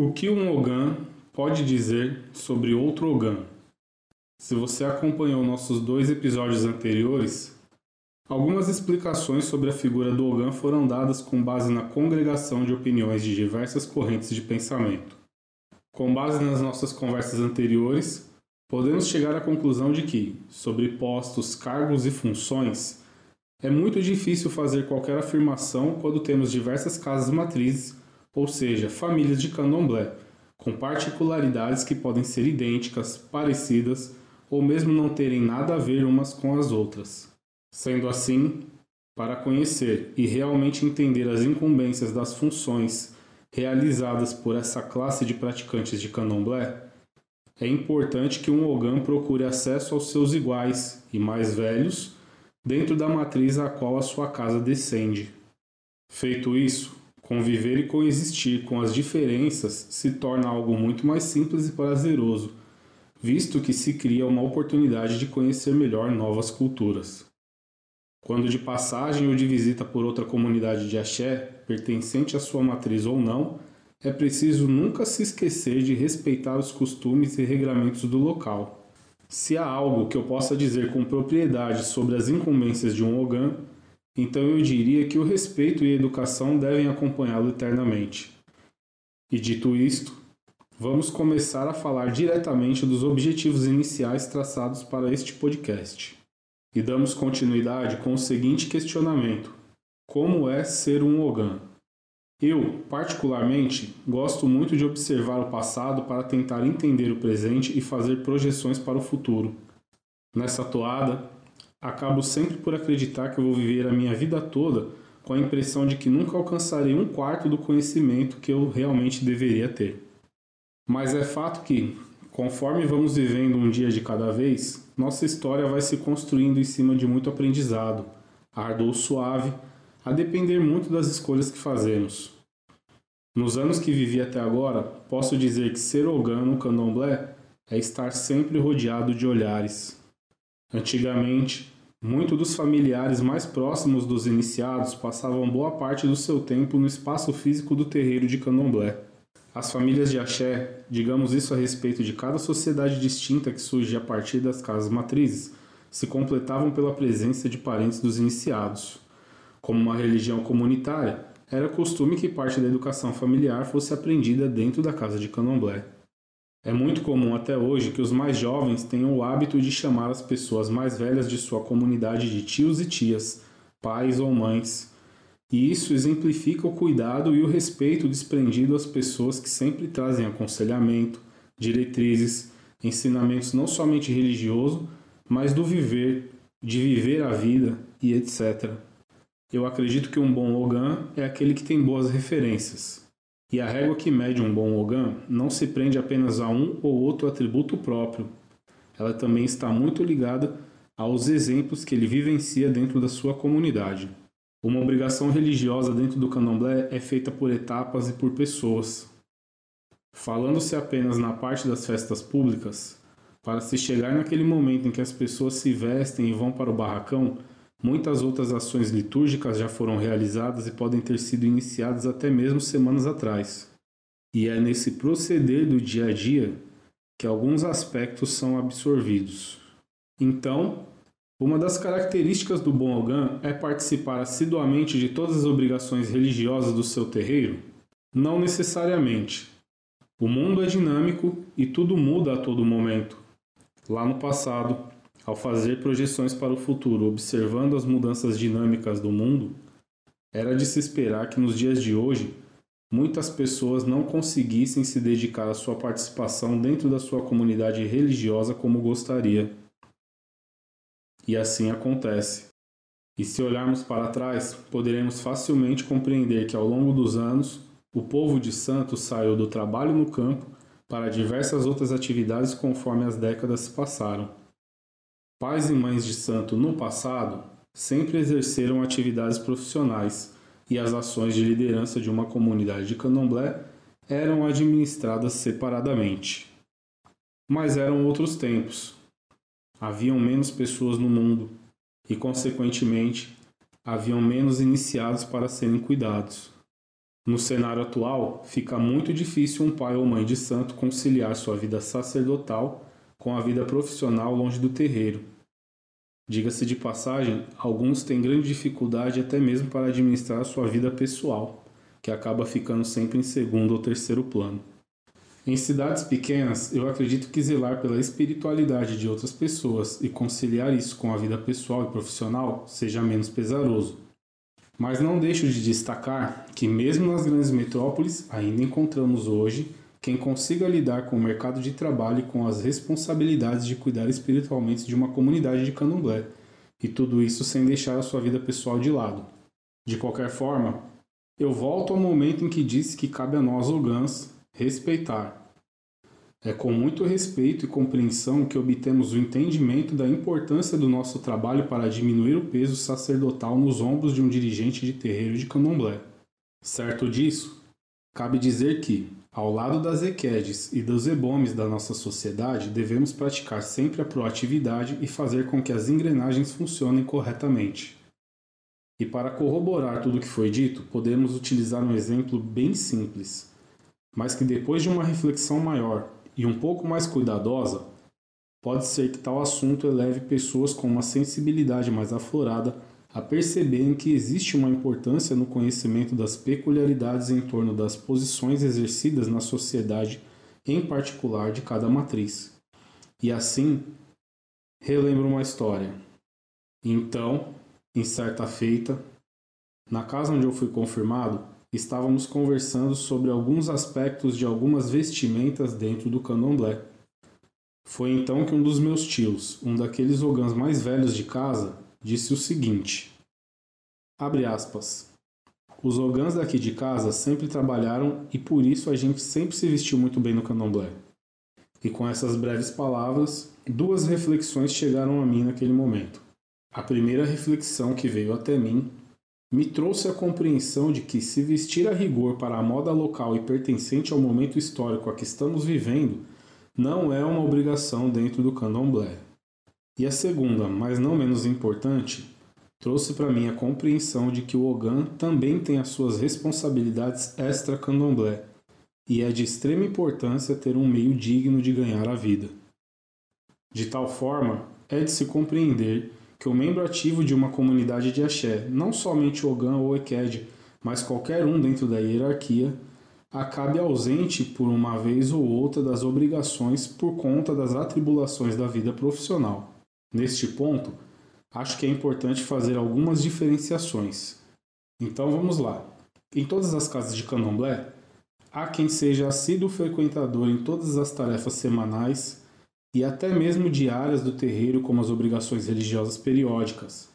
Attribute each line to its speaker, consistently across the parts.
Speaker 1: O que um Ogan pode dizer sobre outro Ogan? Se você acompanhou nossos dois episódios anteriores, algumas explicações sobre a figura do Ogan foram dadas com base na congregação de opiniões de diversas correntes de pensamento. Com base nas nossas conversas anteriores, podemos chegar à conclusão de que, sobre postos, cargos e funções, é muito difícil fazer qualquer afirmação quando temos diversas casas matrizes, ou seja, famílias de candomblé, com particularidades que podem ser idênticas, parecidas ou mesmo não terem nada a ver umas com as outras. Sendo assim, para conhecer e realmente entender as incumbências das funções realizadas por essa classe de praticantes de candomblé, é importante que um Ogã procure acesso aos seus iguais e mais velhos dentro da matriz a qual a sua casa descende. Feito isso, conviver e coexistir com as diferenças se torna algo muito mais simples e prazeroso, visto que se cria uma oportunidade de conhecer melhor novas culturas. Quando de passagem ou de visita por outra comunidade de axé, pertencente à sua matriz ou não, é preciso nunca se esquecer de respeitar os costumes e regramentos do local se há algo que eu possa dizer com propriedade sobre as incumbências de um Ogan, então eu diria que o respeito e a educação devem acompanhá-lo eternamente. E dito isto, vamos começar a falar diretamente dos objetivos iniciais traçados para este podcast. E damos continuidade com o seguinte questionamento: Como é ser um Ogan? Eu, particularmente, gosto muito de observar o passado para tentar entender o presente e fazer projeções para o futuro. Nessa toada, acabo sempre por acreditar que vou viver a minha vida toda com a impressão de que nunca alcançarei um quarto do conhecimento que eu realmente deveria ter. Mas é fato que, conforme vamos vivendo um dia de cada vez, nossa história vai se construindo em cima de muito aprendizado, ardor suave a depender muito das escolhas que fazemos. Nos anos que vivi até agora, posso dizer que ser Ogã no candomblé é estar sempre rodeado de olhares. Antigamente, muitos dos familiares mais próximos dos iniciados passavam boa parte do seu tempo no espaço físico do terreiro de candomblé. As famílias de axé, digamos isso a respeito de cada sociedade distinta que surge a partir das casas matrizes, se completavam pela presença de parentes dos iniciados. Como uma religião comunitária, era costume que parte da educação familiar fosse aprendida dentro da casa de candomblé. É muito comum até hoje que os mais jovens tenham o hábito de chamar as pessoas mais velhas de sua comunidade de tios e tias, pais ou mães. E isso exemplifica o cuidado e o respeito desprendido às pessoas que sempre trazem aconselhamento, diretrizes, ensinamentos não somente religioso, mas do viver, de viver a vida e etc. Eu acredito que um bom Ogan é aquele que tem boas referências. E a régua que mede um bom Ogan não se prende apenas a um ou outro atributo próprio. Ela também está muito ligada aos exemplos que ele vivencia dentro da sua comunidade. Uma obrigação religiosa dentro do candomblé é feita por etapas e por pessoas. Falando-se apenas na parte das festas públicas, para se chegar naquele momento em que as pessoas se vestem e vão para o barracão, Muitas outras ações litúrgicas já foram realizadas e podem ter sido iniciadas até mesmo semanas atrás. E é nesse proceder do dia a dia que alguns aspectos são absorvidos. Então, uma das características do bom Ogã é participar assiduamente de todas as obrigações religiosas do seu terreiro? Não necessariamente. O mundo é dinâmico e tudo muda a todo momento. Lá no passado, ao fazer projeções para o futuro, observando as mudanças dinâmicas do mundo, era de se esperar que nos dias de hoje muitas pessoas não conseguissem se dedicar à sua participação dentro da sua comunidade religiosa como gostaria. E assim acontece. E se olharmos para trás, poderemos facilmente compreender que ao longo dos anos, o povo de Santos saiu do trabalho no campo para diversas outras atividades conforme as décadas se passaram. Pais e mães de santo no passado sempre exerceram atividades profissionais e as ações de liderança de uma comunidade de candomblé eram administradas separadamente. Mas eram outros tempos. Haviam menos pessoas no mundo e, consequentemente, haviam menos iniciados para serem cuidados. No cenário atual, fica muito difícil um pai ou mãe de santo conciliar sua vida sacerdotal com a vida profissional longe do terreiro. Diga-se de passagem, alguns têm grande dificuldade até mesmo para administrar sua vida pessoal, que acaba ficando sempre em segundo ou terceiro plano. Em cidades pequenas, eu acredito que zelar pela espiritualidade de outras pessoas e conciliar isso com a vida pessoal e profissional seja menos pesaroso. Mas não deixo de destacar que, mesmo nas grandes metrópoles, ainda encontramos hoje quem consiga lidar com o mercado de trabalho e com as responsabilidades de cuidar espiritualmente de uma comunidade de candomblé, e tudo isso sem deixar a sua vida pessoal de lado. De qualquer forma, eu volto ao momento em que disse que cabe a nós, ogãs, respeitar. É com muito respeito e compreensão que obtemos o entendimento da importância do nosso trabalho para diminuir o peso sacerdotal nos ombros de um dirigente de terreiro de candomblé. Certo disso, cabe dizer que, ao lado das equedes e dos ebomes da nossa sociedade, devemos praticar sempre a proatividade e fazer com que as engrenagens funcionem corretamente. E para corroborar tudo o que foi dito, podemos utilizar um exemplo bem simples mas que depois de uma reflexão maior e um pouco mais cuidadosa, pode ser que tal assunto eleve pessoas com uma sensibilidade mais aflorada a perceberem que existe uma importância no conhecimento das peculiaridades em torno das posições exercidas na sociedade, em particular de cada matriz. E assim, relembro uma história. Então, em certa feita, na casa onde eu fui confirmado, estávamos conversando sobre alguns aspectos de algumas vestimentas dentro do candomblé. Foi então que um dos meus tios, um daqueles ogãs mais velhos de casa, disse o seguinte: Abre aspas. Os ogãs daqui de casa sempre trabalharam e por isso a gente sempre se vestiu muito bem no candomblé. E com essas breves palavras, duas reflexões chegaram a mim naquele momento. A primeira reflexão que veio até mim me trouxe a compreensão de que, se vestir a rigor para a moda local e pertencente ao momento histórico a que estamos vivendo, não é uma obrigação dentro do candomblé. E a segunda, mas não menos importante, trouxe para mim a compreensão de que o Ogan também tem as suas responsabilidades extra-candomblé, e é de extrema importância ter um meio digno de ganhar a vida. De tal forma, é de se compreender que o membro ativo de uma comunidade de axé, não somente Ogan ou Eked, mas qualquer um dentro da hierarquia, acabe ausente por uma vez ou outra das obrigações por conta das atribulações da vida profissional. Neste ponto, acho que é importante fazer algumas diferenciações. Então vamos lá. Em todas as casas de candomblé, há quem seja assíduo frequentador em todas as tarefas semanais e até mesmo diárias do terreiro, como as obrigações religiosas periódicas,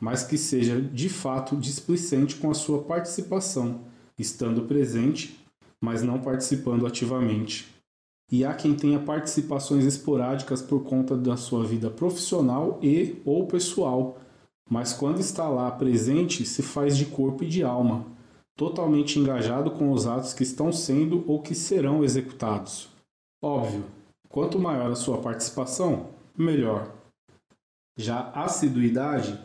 Speaker 1: mas que seja de fato displicente com a sua participação, estando presente, mas não participando ativamente. E há quem tenha participações esporádicas por conta da sua vida profissional e ou pessoal, mas quando está lá presente se faz de corpo e de alma, totalmente engajado com os atos que estão sendo ou que serão executados. Óbvio, Quanto maior a sua participação, melhor. Já assiduidade,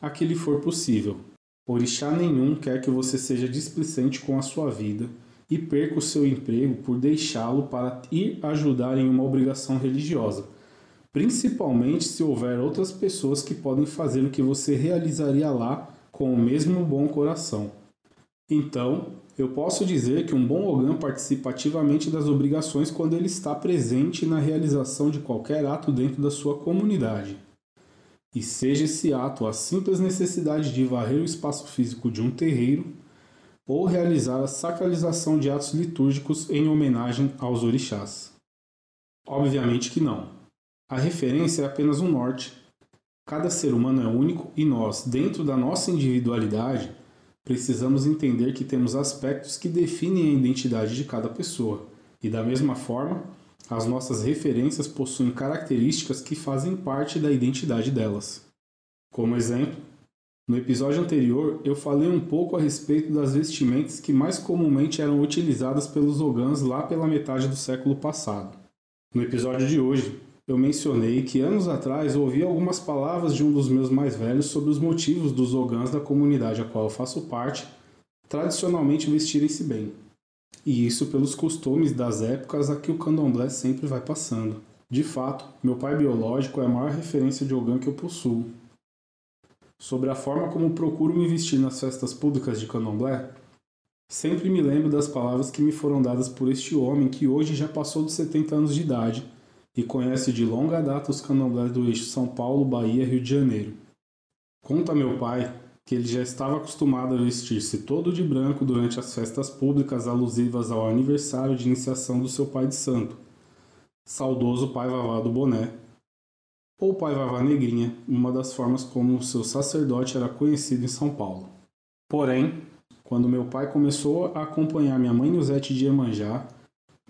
Speaker 1: a que lhe for possível. Orixá nenhum quer que você seja displicente com a sua vida e perca o seu emprego por deixá-lo para ir ajudar em uma obrigação religiosa, principalmente se houver outras pessoas que podem fazer o que você realizaria lá com o mesmo bom coração. Então, eu posso dizer que um bom Ogã participa ativamente das obrigações quando ele está presente na realização de qualquer ato dentro da sua comunidade. E seja esse ato a simples necessidade de varrer o espaço físico de um terreiro ou realizar a sacralização de atos litúrgicos em homenagem aos orixás. Obviamente que não. A referência é apenas um norte. Cada ser humano é único e nós, dentro da nossa individualidade, precisamos entender que temos aspectos que definem a identidade de cada pessoa, e da mesma forma, as nossas referências possuem características que fazem parte da identidade delas. Como exemplo, no episódio anterior eu falei um pouco a respeito das vestimentas que mais comumente eram utilizadas pelos ogãs lá pela metade do século passado. No episódio de hoje, eu mencionei que anos atrás ouvi algumas palavras de um dos meus mais velhos sobre os motivos dos ogãs da comunidade a qual eu faço parte tradicionalmente vestirem-se bem. E isso pelos costumes das épocas a que o candomblé sempre vai passando. De fato, meu pai biológico é a maior referência de Ogã que eu possuo. Sobre a forma como procuro me vestir nas festas públicas de candomblé, sempre me lembro das palavras que me foram dadas por este homem que hoje já passou dos 70 anos de idade e conhece de longa data os candomblés do eixo São Paulo, Bahia Rio de Janeiro. Conta meu pai que ele já estava acostumado a vestir-se todo de branco durante as festas públicas alusivas ao aniversário de iniciação do seu pai de santo, saudoso pai Vavá do Boné, ou pai Vavá Negrinha, uma das formas como o seu sacerdote era conhecido em São Paulo. Porém, quando meu pai começou a acompanhar minha mãe Nuzete de Iemanjá,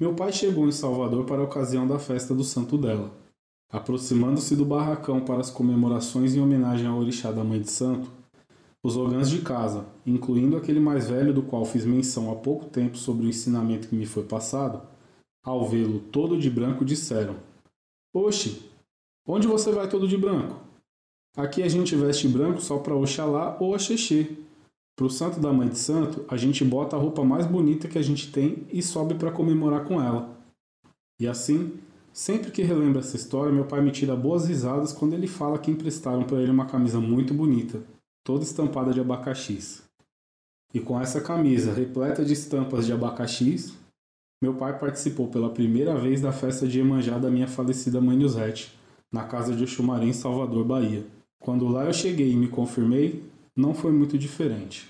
Speaker 1: meu pai chegou em Salvador para a ocasião da festa do santo dela. Aproximando-se do barracão para as comemorações em homenagem ao orixá da mãe de santo, os ogãs de casa, incluindo aquele mais velho do qual fiz menção há pouco tempo sobre o ensinamento que me foi passado, ao vê-lo todo de branco disseram: Oxe, onde você vai todo de branco? Aqui a gente veste branco só para Oxalá ou Axexê. Para o santo da mãe de santo, a gente bota a roupa mais bonita que a gente tem e sobe para comemorar com ela. E assim, sempre que relembro essa história, meu pai me tira boas risadas quando ele fala que emprestaram para ele uma camisa muito bonita, toda estampada de abacaxis. E com essa camisa repleta de estampas de abacaxis, meu pai participou pela primeira vez da festa de Emanjá da minha falecida mãe Nuzete, na casa de Oxumaré em Salvador, Bahia. Quando lá eu cheguei e me confirmei, não foi muito diferente.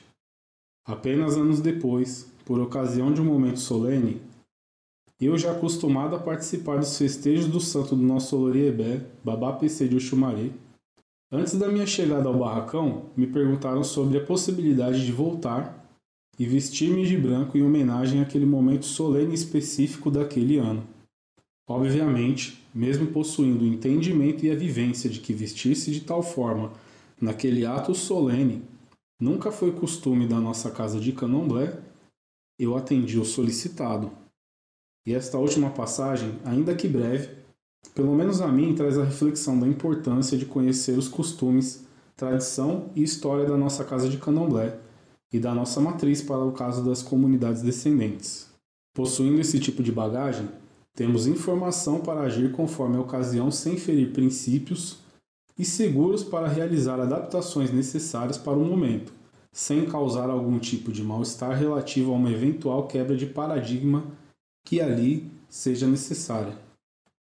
Speaker 1: Apenas anos depois, por ocasião de um momento solene, eu já acostumado a participar dos festejos do santo do nosso Oloriebé, Babá PC de Oxumaré, antes da minha chegada ao barracão, me perguntaram sobre a possibilidade de voltar e vestir-me de branco em homenagem àquele momento solene específico daquele ano. Obviamente, mesmo possuindo o entendimento e a vivência de que vestir-se de tal forma naquele ato solene, nunca foi costume da nossa casa de candomblé, eu atendi o solicitado. E esta última passagem, ainda que breve, pelo menos a mim traz a reflexão da importância de conhecer os costumes, tradição e história da nossa casa de candomblé e da nossa matriz para o caso das comunidades descendentes. Possuindo esse tipo de bagagem, temos informação para agir conforme a ocasião sem ferir princípios e seguros para realizar adaptações necessárias para o momento, sem causar algum tipo de mal-estar relativo a uma eventual quebra de paradigma que ali seja necessária.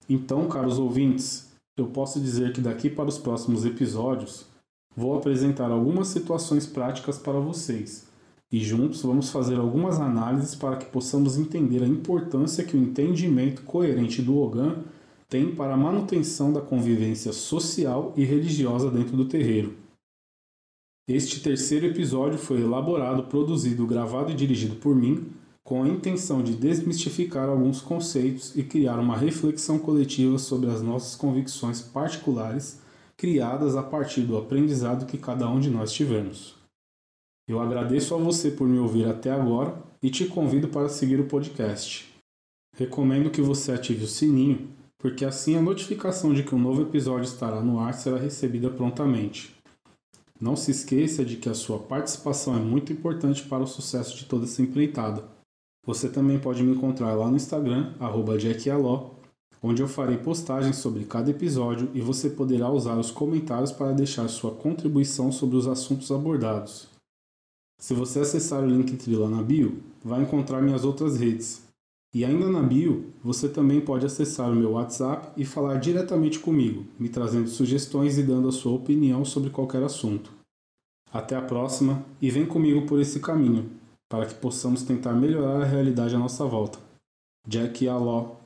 Speaker 1: Então, caros ouvintes, eu posso dizer que daqui para os próximos episódios vou apresentar algumas situações práticas para vocês e juntos vamos fazer algumas análises para que possamos entender a importância que o entendimento coerente do Ogã tem para a manutenção da convivência social e religiosa dentro do terreiro. Este terceiro episódio foi elaborado, produzido, gravado e dirigido por mim, com a intenção de desmistificar alguns conceitos e criar uma reflexão coletiva sobre as nossas convicções particulares, criadas a partir do aprendizado que cada um de nós tivemos. Eu agradeço a você por me ouvir até agora e te convido para seguir o podcast. Recomendo que você ative o sininho porque assim a notificação de que um novo episódio estará no ar será recebida prontamente. Não se esqueça de que a sua participação é muito importante para o sucesso de toda essa empreitada. Você também pode me encontrar lá no Instagram, jackialó, onde eu farei postagens sobre cada episódio e você poderá usar os comentários para deixar sua contribuição sobre os assuntos abordados. Se você acessar o link lá na bio, vai encontrar minhas outras redes, e ainda na bio, você também pode acessar o meu WhatsApp e falar diretamente comigo, me trazendo sugestões e dando a sua opinião sobre qualquer assunto. Até a próxima e vem comigo por esse caminho, para que possamos tentar melhorar a realidade à nossa volta. Jack Aló